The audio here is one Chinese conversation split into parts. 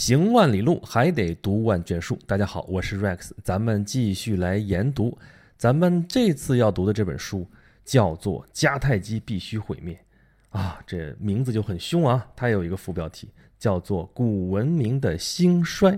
行万里路，还得读万卷书。大家好，我是 Rex，咱们继续来研读。咱们这次要读的这本书叫做《迦太基必须毁灭》啊，这名字就很凶啊。它有一个副标题叫做《古文明的兴衰》。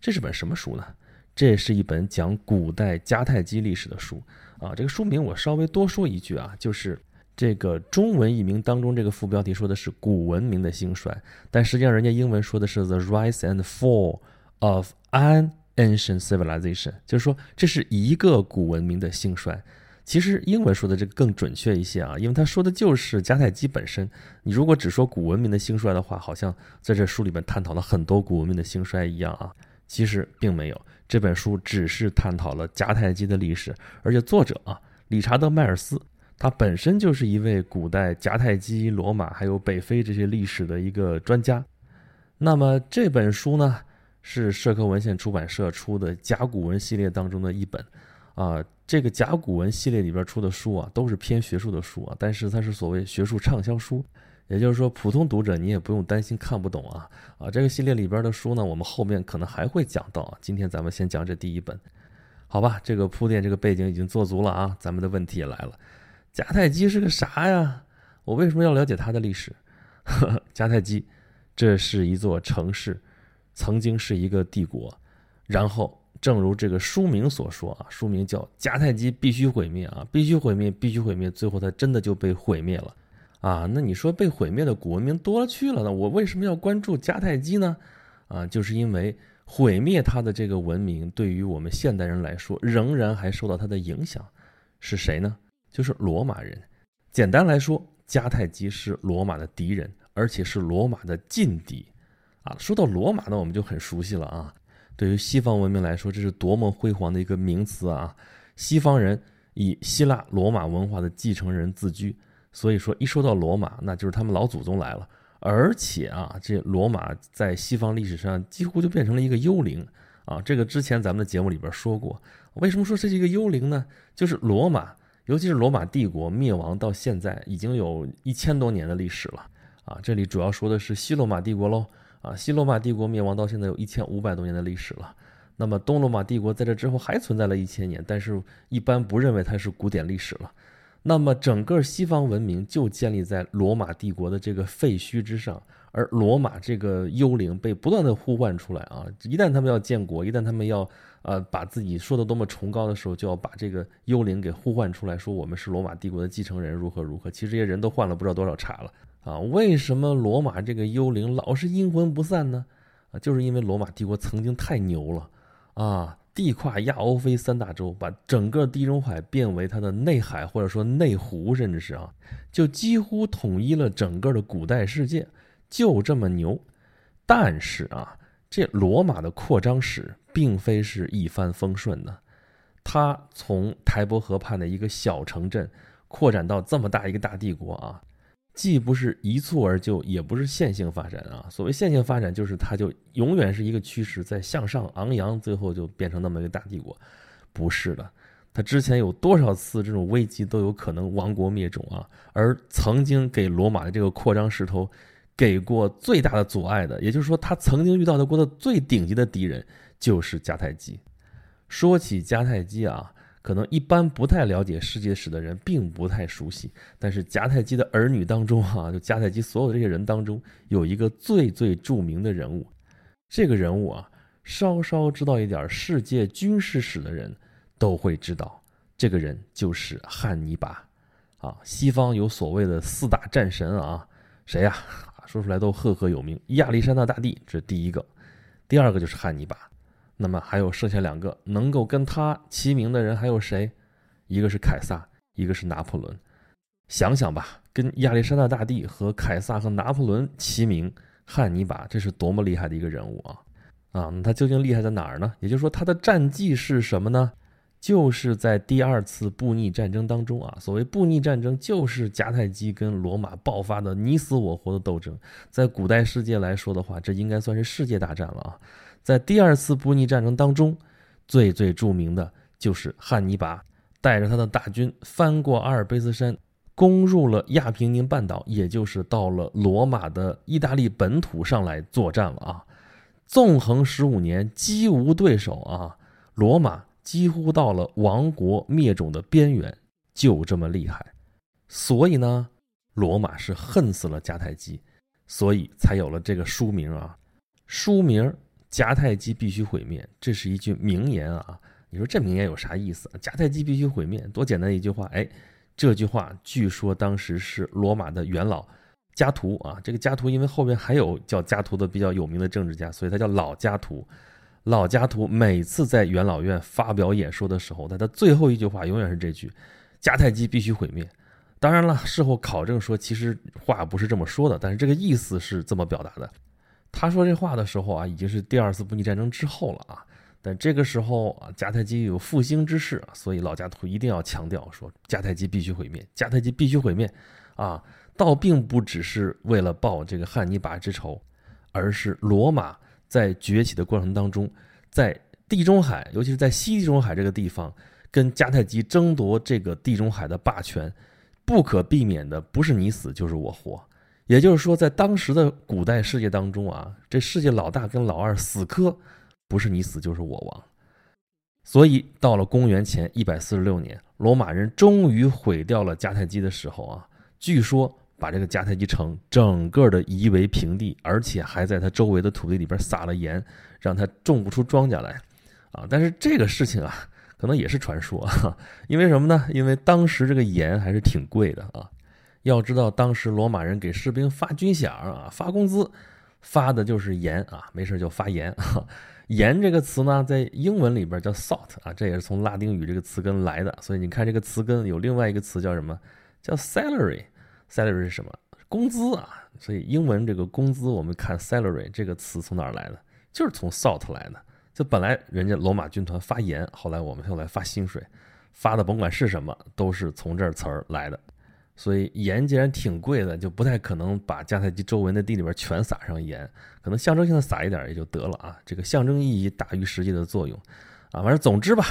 这是本什么书呢？这是一本讲古代迦太基历史的书啊。这个书名我稍微多说一句啊，就是。这个中文译名当中，这个副标题说的是古文明的兴衰，但实际上人家英文说的是 The Rise and Fall of an Ancient Civilization，就是说这是一个古文明的兴衰。其实英文说的这个更准确一些啊，因为他说的就是迦太基本身。你如果只说古文明的兴衰的话，好像在这书里面探讨了很多古文明的兴衰一样啊。其实并没有，这本书只是探讨了迦太基的历史，而且作者啊，理查德·迈尔斯。他本身就是一位古代迦太基、罗马还有北非这些历史的一个专家。那么这本书呢，是社科文献出版社出的甲骨文系列当中的一本。啊，这个甲骨文系列里边出的书啊，都是偏学术的书啊，但是它是所谓学术畅销书，也就是说普通读者你也不用担心看不懂啊。啊，这个系列里边的书呢，我们后面可能还会讲到啊。今天咱们先讲这第一本，好吧？这个铺垫、这个背景已经做足了啊，咱们的问题也来了。迦太基是个啥呀？我为什么要了解它的历史？呵呵迦太基，这是一座城市，曾经是一个帝国。然后，正如这个书名所说啊，书名叫《迦太基必须毁灭》啊，必须毁灭，必须毁灭。最后，它真的就被毁灭了啊！那你说被毁灭的古文明多了去了呢？我为什么要关注迦太基呢？啊，就是因为毁灭它的这个文明，对于我们现代人来说，仍然还受到它的影响。是谁呢？就是罗马人，简单来说，迦太基是罗马的敌人，而且是罗马的劲敌，啊，说到罗马呢，我们就很熟悉了啊。对于西方文明来说，这是多么辉煌的一个名词啊！西方人以希腊罗马文化的继承人自居，所以说一说到罗马，那就是他们老祖宗来了。而且啊，这罗马在西方历史上几乎就变成了一个幽灵啊。这个之前咱们的节目里边说过，为什么说这是一个幽灵呢？就是罗马。尤其是罗马帝国灭亡到现在已经有一千多年的历史了，啊，这里主要说的是西罗马帝国喽，啊，西罗马帝国灭亡到现在有一千五百多年的历史了。那么东罗马帝国在这之后还存在了一千年，但是一般不认为它是古典历史了。那么整个西方文明就建立在罗马帝国的这个废墟之上，而罗马这个幽灵被不断的呼唤出来啊，一旦他们要建国，一旦他们要。呃，把自己说的多么崇高的时候，就要把这个幽灵给呼唤出来，说我们是罗马帝国的继承人，如何如何。其实这些人都换了不知道多少茬了啊！为什么罗马这个幽灵老是阴魂不散呢？啊，就是因为罗马帝国曾经太牛了啊，地跨亚欧非三大洲，把整个地中海变为它的内海或者说内湖，甚至是啊，就几乎统一了整个的古代世界，就这么牛。但是啊。这罗马的扩张史并非是一帆风顺的，他从台伯河畔的一个小城镇扩展到这么大一个大帝国啊，既不是一蹴而就，也不是线性发展啊。所谓线性发展，就是它就永远是一个趋势在向上昂扬，最后就变成那么一个大帝国，不是的。他之前有多少次这种危机都有可能亡国灭种啊，而曾经给罗马的这个扩张势头。给过最大的阻碍的，也就是说，他曾经遇到的过的最顶级的敌人就是迦太基。说起迦太基啊，可能一般不太了解世界史的人并不太熟悉。但是迦太基的儿女当中啊，就迦太基所有的这些人当中，有一个最最著名的人物。这个人物啊，稍稍知道一点世界军事史的人都会知道，这个人就是汉尼拔。啊，西方有所谓的四大战神啊，谁呀？说出来都赫赫有名，亚历山大大帝这是第一个，第二个就是汉尼拔，那么还有剩下两个能够跟他齐名的人还有谁？一个是凯撒，一个是拿破仑。想想吧，跟亚历山大大帝和凯撒和拿破仑齐名，汉尼拔这是多么厉害的一个人物啊！啊，那他究竟厉害在哪儿呢？也就是说，他的战绩是什么呢？就是在第二次布匿战争当中啊，所谓布匿战争，就是迦太基跟罗马爆发的你死我活的斗争。在古代世界来说的话，这应该算是世界大战了啊。在第二次布匿战争当中，最最著名的就是汉尼拔带着他的大军翻过阿尔卑斯山，攻入了亚平宁半岛，也就是到了罗马的意大利本土上来作战了啊。纵横十五年，几无对手啊！罗马几乎到了亡国灭种的边缘，就这么厉害。所以呢，罗马是恨死了迦太基，所以才有了这个书名啊。书名“迦太基必须毁灭”，这是一句名言啊。你说这名言有啥意思？迦太基必须毁灭，多简单一句话！哎，这句话据说当时是罗马的元老。加图啊，这个加图因为后边还有叫加图的比较有名的政治家，所以他叫老加图。老加图每次在元老院发表演说的时候，他的最后一句话永远是这句：“迦太基必须毁灭。”当然了，事后考证说其实话不是这么说的，但是这个意思是这么表达的。他说这话的时候啊，已经是第二次布匿战争之后了啊，但这个时候啊，迦太基有复兴之势，所以老加图一定要强调说迦太基必须毁灭，迦太基必须毁灭啊。倒并不只是为了报这个汉尼拔之仇，而是罗马在崛起的过程当中，在地中海，尤其是在西地中海这个地方，跟迦太基争夺这个地中海的霸权，不可避免的不是你死就是我活。也就是说，在当时的古代世界当中啊，这世界老大跟老二死磕，不是你死就是我亡。所以到了公元前一百四十六年，罗马人终于毁掉了迦太基的时候啊，据说。把这个迦太基城整个的夷为平地，而且还在它周围的土地里边撒了盐，让它种不出庄稼来，啊！但是这个事情啊，可能也是传说，啊因为什么呢？因为当时这个盐还是挺贵的啊。要知道，当时罗马人给士兵发军饷啊，发工资，发的就是盐啊，没事就发盐。盐这个词呢，在英文里边叫 salt 啊，这也是从拉丁语这个词根来的。所以你看这个词根有另外一个词叫什么？叫 salary。salary 是什么？工资啊，所以英文这个工资，我们看 salary 这个词从哪儿来的？就是从 salt 来的。就本来人家罗马军团发盐，后来我们用来发薪水，发的甭管是什么，都是从这词儿来的。所以盐既然挺贵的，就不太可能把迦太基周围的地里边全撒上盐，可能象征性的撒一点也就得了啊。这个象征意义大于实际的作用啊。反正总之吧，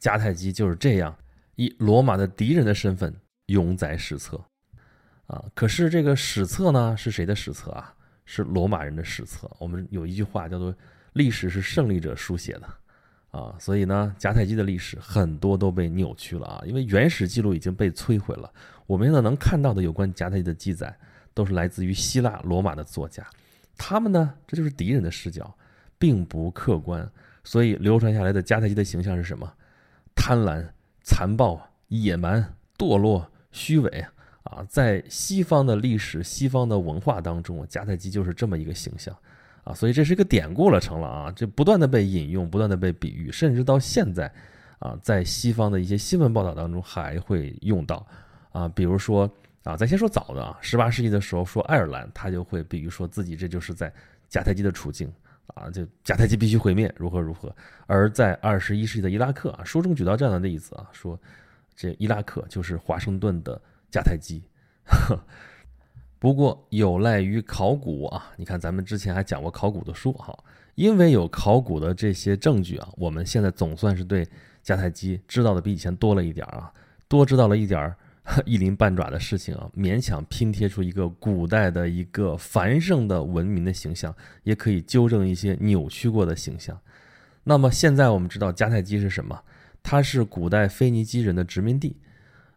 迦太基就是这样以罗马的敌人的身份永载史册。啊，可是这个史册呢，是谁的史册啊？是罗马人的史册。我们有一句话叫做“历史是胜利者书写的”，啊，所以呢，迦太基的历史很多都被扭曲了啊，因为原始记录已经被摧毁了。我们现在能看到的有关迦太基的记载，都是来自于希腊、罗马的作家，他们呢，这就是敌人的视角，并不客观。所以流传下来的迦太基的形象是什么？贪婪、残暴、野蛮、堕落、虚伪。啊，在西方的历史、西方的文化当中，迦太基就是这么一个形象，啊，所以这是一个典故了，成了啊，这不断的被引用，不断的被比喻，甚至到现在，啊，在西方的一些新闻报道当中还会用到，啊，比如说啊，咱先说早的啊，十八世纪的时候说爱尔兰，他就会比喻说自己这就是在迦太基的处境，啊，就迦太基必须毁灭，如何如何，而在二十一世纪的伊拉克啊，书中举到这样的例子啊，说这伊拉克就是华盛顿的。迦太基，不过有赖于考古啊！你看，咱们之前还讲过考古的书哈，因为有考古的这些证据啊，我们现在总算是对迦太基知道的比以前多了一点啊，多知道了一点儿 一鳞半爪的事情啊，勉强拼贴出一个古代的一个繁盛的文明的形象，也可以纠正一些扭曲过的形象。那么现在我们知道迦太基是什么？它是古代腓尼基人的殖民地。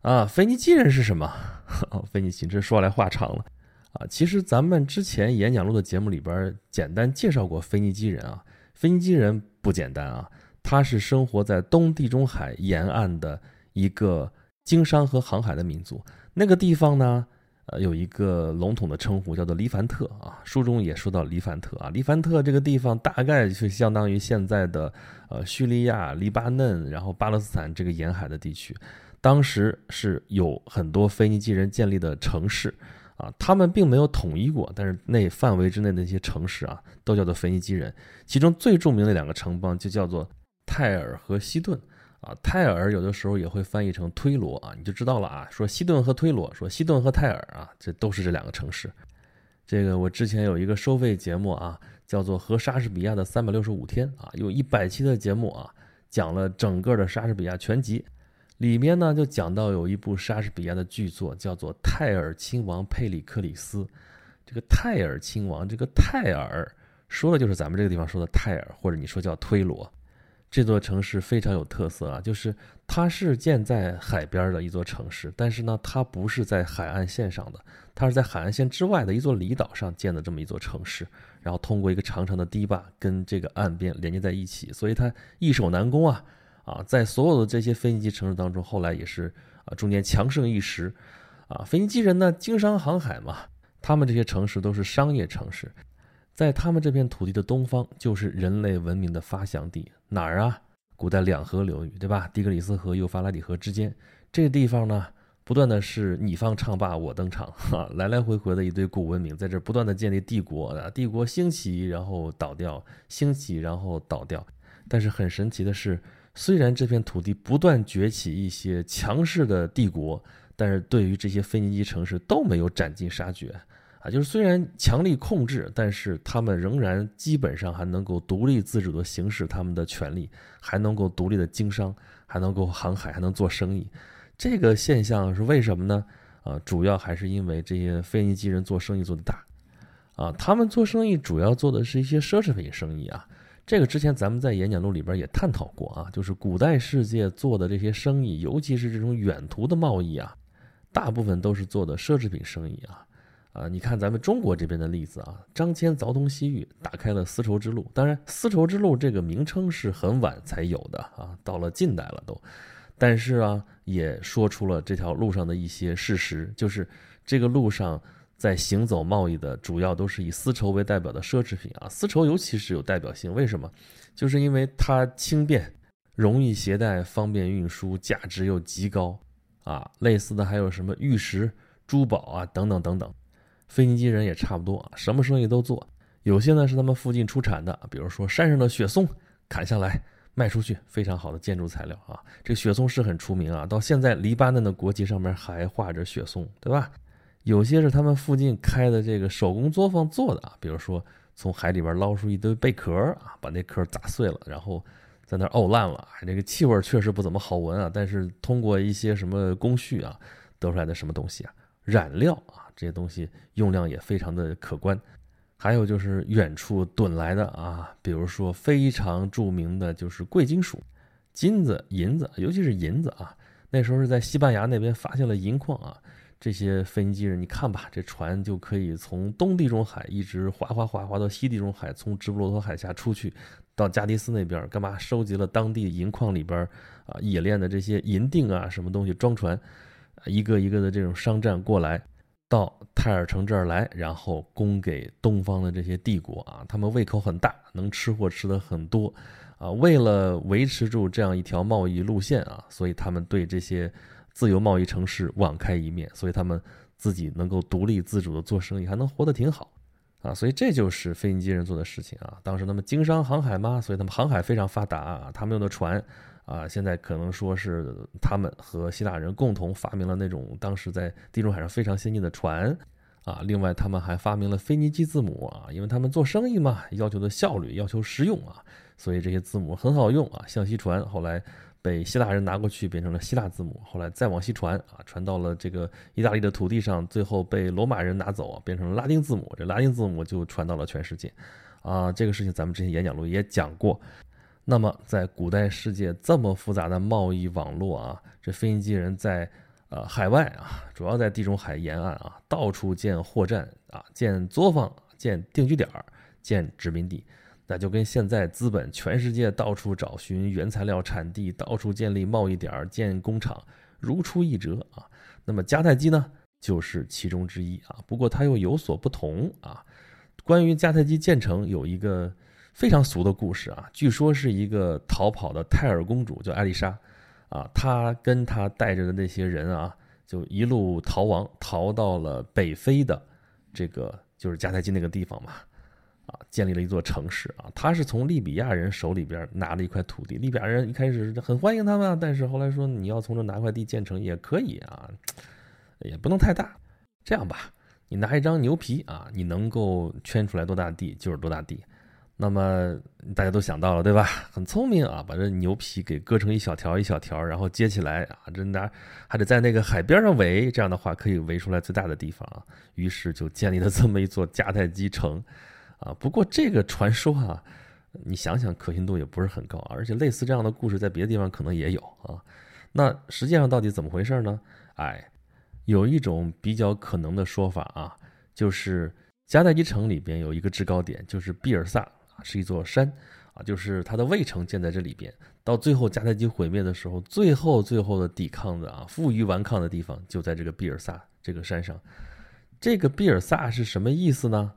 啊，腓尼基人是什么？腓尼基这说来话长了啊。其实咱们之前演讲录的节目里边简单介绍过腓尼基人啊。腓尼基人不简单啊，他是生活在东地中海沿岸的一个经商和航海的民族。那个地方呢，呃，有一个笼统的称呼叫做黎凡特啊。书中也说到黎凡特啊，黎凡特这个地方大概是相当于现在的呃叙利亚、黎巴嫩，然后巴勒斯坦这个沿海的地区。当时是有很多腓尼基人建立的城市，啊，他们并没有统一过，但是那范围之内的那些城市啊，都叫做腓尼基人。其中最著名的两个城邦就叫做泰尔和西顿，啊，泰尔有的时候也会翻译成推罗啊，你就知道了啊。说西顿和推罗，说西顿和泰尔啊，这都是这两个城市。这个我之前有一个收费节目啊，叫做《和莎士比亚的三百六十五天》啊，有一百期的节目啊，讲了整个的莎士比亚全集。里面呢就讲到有一部莎士比亚的剧作叫做《泰尔亲王佩里克里斯》，这个泰尔亲王，这个泰尔说的就是咱们这个地方说的泰尔，或者你说叫推罗。这座城市非常有特色啊，就是它是建在海边的一座城市，但是呢，它不是在海岸线上的，它是在海岸线之外的一座离岛上建的这么一座城市，然后通过一个长长的堤坝跟这个岸边连接在一起，所以它易守难攻啊啊，在所有的这些腓尼基城市当中，后来也是啊中间强盛一时啊，腓尼基人呢经商航海嘛，他们这些城市都是商业城市。在他们这片土地的东方，就是人类文明的发祥地。哪儿啊？古代两河流域，对吧？底格里斯河、幼发拉底河之间，这个地方呢，不断的是你方唱罢我登场，哈，来来回回的一堆古文明在这不断的建立帝国啊，帝国兴起然后倒掉，兴起然后倒掉。但是很神奇的是，虽然这片土地不断崛起一些强势的帝国，但是对于这些腓尼基城市都没有斩尽杀绝。啊，就是虽然强力控制，但是他们仍然基本上还能够独立自主的行使他们的权利，还能够独立的经商，还能够航海，还能做生意。这个现象是为什么呢？啊，主要还是因为这些腓尼基人做生意做得大。啊，他们做生意主要做的是一些奢侈品生意啊。这个之前咱们在演讲录里边也探讨过啊，就是古代世界做的这些生意，尤其是这种远途的贸易啊，大部分都是做的奢侈品生意啊。啊，你看咱们中国这边的例子啊，张骞凿通西域，打开了丝绸之路。当然，丝绸之路这个名称是很晚才有的啊，到了近代了都。但是啊，也说出了这条路上的一些事实，就是这个路上在行走贸易的，主要都是以丝绸为代表的奢侈品啊。丝绸尤其是有代表性，为什么？就是因为它轻便、容易携带、方便运输，价值又极高啊。类似的还有什么玉石、珠宝啊，等等等等。腓尼基人也差不多啊，什么生意都做。有些呢是他们附近出产的，比如说山上的雪松，砍下来卖出去，非常好的建筑材料啊。这雪松是很出名啊，到现在黎巴嫩的国旗上面还画着雪松，对吧？有些是他们附近开的这个手工作坊做的啊，比如说从海里边捞出一堆贝壳啊，把那壳砸碎了，然后在那儿沤烂了，这个气味确实不怎么好闻啊。但是通过一些什么工序啊，得出来的什么东西啊？染料啊。这些东西用量也非常的可观，还有就是远处囤来的啊，比如说非常著名的就是贵金属，金子、银子，尤其是银子啊。那时候是在西班牙那边发现了银矿啊，这些腓尼基人，你看吧，这船就可以从东地中海一直划划划划到西地中海，从直布罗陀海峡出去，到加迪斯那边干嘛？收集了当地银矿里边啊冶炼的这些银锭啊，什么东西装船，一个一个的这种商战过来。到泰尔城这儿来，然后供给东方的这些帝国啊，他们胃口很大，能吃货吃的很多，啊，为了维持住这样一条贸易路线啊，所以他们对这些自由贸易城市网开一面，所以他们自己能够独立自主的做生意，还能活得挺好，啊，所以这就是腓尼基人做的事情啊。当时他们经商航海嘛，所以他们航海非常发达啊，他们用的船。啊，现在可能说是他们和希腊人共同发明了那种当时在地中海上非常先进的船，啊，另外他们还发明了腓尼基字母啊，因为他们做生意嘛，要求的效率，要求实用啊，所以这些字母很好用啊。向西船后来被希腊人拿过去变成了希腊字母，后来再往西传啊，传到了这个意大利的土地上，最后被罗马人拿走啊，变成了拉丁字母，这拉丁字母就传到了全世界，啊，这个事情咱们之前演讲录也讲过。那么，在古代世界这么复杂的贸易网络啊，这腓尼基人在呃海外啊，主要在地中海沿岸啊，到处建货站啊，建作坊，建定居点儿，建殖民地，那就跟现在资本全世界到处找寻原材料产地，到处建立贸易点，建工厂，如出一辙啊。那么迦太基呢，就是其中之一啊。不过它又有所不同啊。关于迦太基建成，有一个。非常俗的故事啊，据说是一个逃跑的泰尔公主叫艾丽莎，啊，她跟她带着的那些人啊，就一路逃亡，逃到了北非的这个就是迦太基那个地方嘛，啊，建立了一座城市啊。他是从利比亚人手里边拿了一块土地，利比亚人一开始很欢迎他们，但是后来说你要从这拿块地建成也可以啊，也不能太大。这样吧，你拿一张牛皮啊，你能够圈出来多大地就是多大地。那么大家都想到了，对吧？很聪明啊，把这牛皮给割成一小条一小条，然后接起来啊，这拿还得在那个海边上围，这样的话可以围出来最大的地方啊。于是就建立了这么一座迦太基城，啊。不过这个传说啊，你想想可信度也不是很高，而且类似这样的故事在别的地方可能也有啊。那实际上到底怎么回事呢？哎，有一种比较可能的说法啊，就是迦太基城里边有一个制高点，就是比尔萨，是一座山啊，就是它的卫城建在这里边。到最后迦太基毁灭的时候，最后最后的抵抗的啊，负隅顽抗的地方就在这个比尔萨这个山上。这个比尔萨是什么意思呢？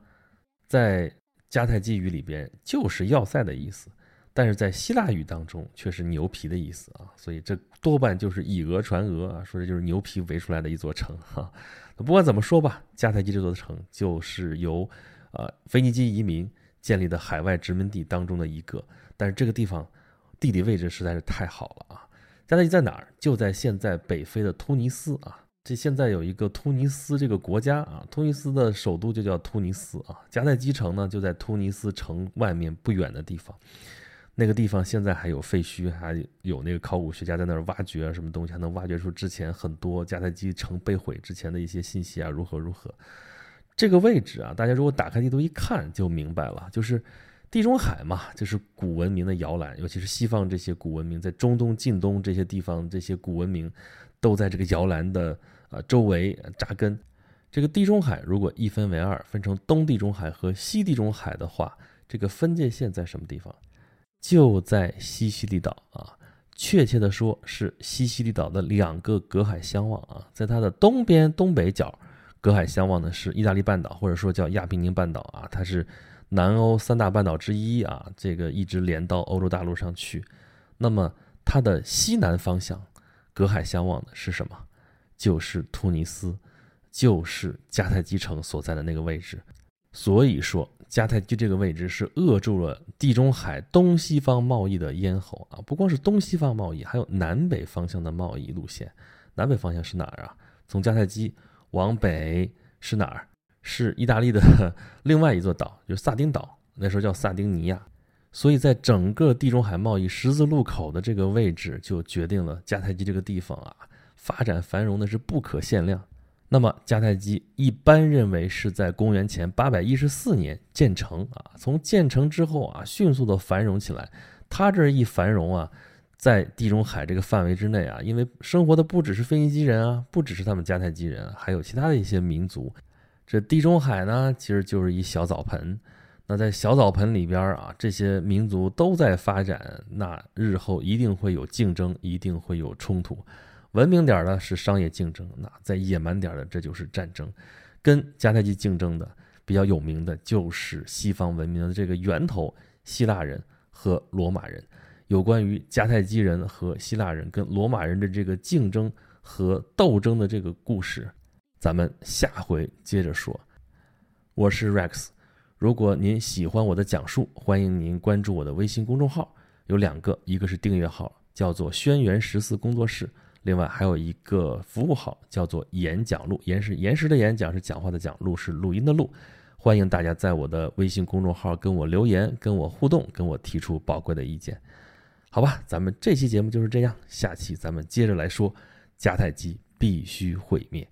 在迦太基语里边就是要塞的意思。但是在希腊语当中却是牛皮的意思啊，所以这多半就是以讹传讹啊，说这就是牛皮围出来的一座城哈。不管怎么说吧，迦太基这座城就是由呃腓尼基移民建立的海外殖民地当中的一个。但是这个地方地理位置实在是太好了啊！迦太基在哪儿？就在现在北非的突尼斯啊。这现在有一个突尼斯这个国家啊，突尼斯的首都就叫突尼斯啊。迦太基城呢就在突尼斯城外面不远的地方。那个地方现在还有废墟，还有那个考古学家在那儿挖掘，什么东西还能挖掘出之前很多迦太基城被毁之前的一些信息啊，如何如何？这个位置啊，大家如果打开地图一看就明白了，就是地中海嘛，就是古文明的摇篮，尤其是西方这些古文明，在中东、近东这些地方，这些古文明都在这个摇篮的呃周围扎根。这个地中海如果一分为二，分成东地中海和西地中海的话，这个分界线在什么地方？就在西西里岛啊，确切的说是西西里岛的两个隔海相望啊，在它的东边东北角，隔海相望的是意大利半岛，或者说叫亚平宁半岛啊，它是南欧三大半岛之一啊，这个一直连到欧洲大陆上去。那么它的西南方向，隔海相望的是什么？就是突尼斯，就是迦太基城所在的那个位置。所以说。迦太基这个位置是扼住了地中海东西方贸易的咽喉啊！不光是东西方贸易，还有南北方向的贸易路线。南北方向是哪儿啊？从迦太基往北是哪儿？是意大利的 另外一座岛，就是萨丁岛，那时候叫萨丁尼亚。所以在整个地中海贸易十字路口的这个位置，就决定了迦太基这个地方啊，发展繁荣的是不可限量。那么迦太基一般认为是在公元前八百一十四年建成啊，从建成之后啊，迅速的繁荣起来。它这一繁荣啊，在地中海这个范围之内啊，因为生活的不只是腓尼基人啊，不只是他们迦太基人，还有其他的一些民族。这地中海呢，其实就是一小澡盆。那在小澡盆里边啊，这些民族都在发展，那日后一定会有竞争，一定会有冲突。文明点的是商业竞争，那再野蛮点的这就是战争。跟迦太基竞争的比较有名的就是西方文明的这个源头——希腊人和罗马人。有关于迦太基人和希腊人跟罗马人的这个竞争和斗争的这个故事，咱们下回接着说。我是 Rex，如果您喜欢我的讲述，欢迎您关注我的微信公众号，有两个，一个是订阅号，叫做“轩辕十四工作室”。另外还有一个服务号叫做“演讲录”，岩是岩石的演讲是讲话的讲，录是录音的录。欢迎大家在我的微信公众号跟我留言，跟我互动，跟我提出宝贵的意见。好吧，咱们这期节目就是这样，下期咱们接着来说迦太基必须毁灭。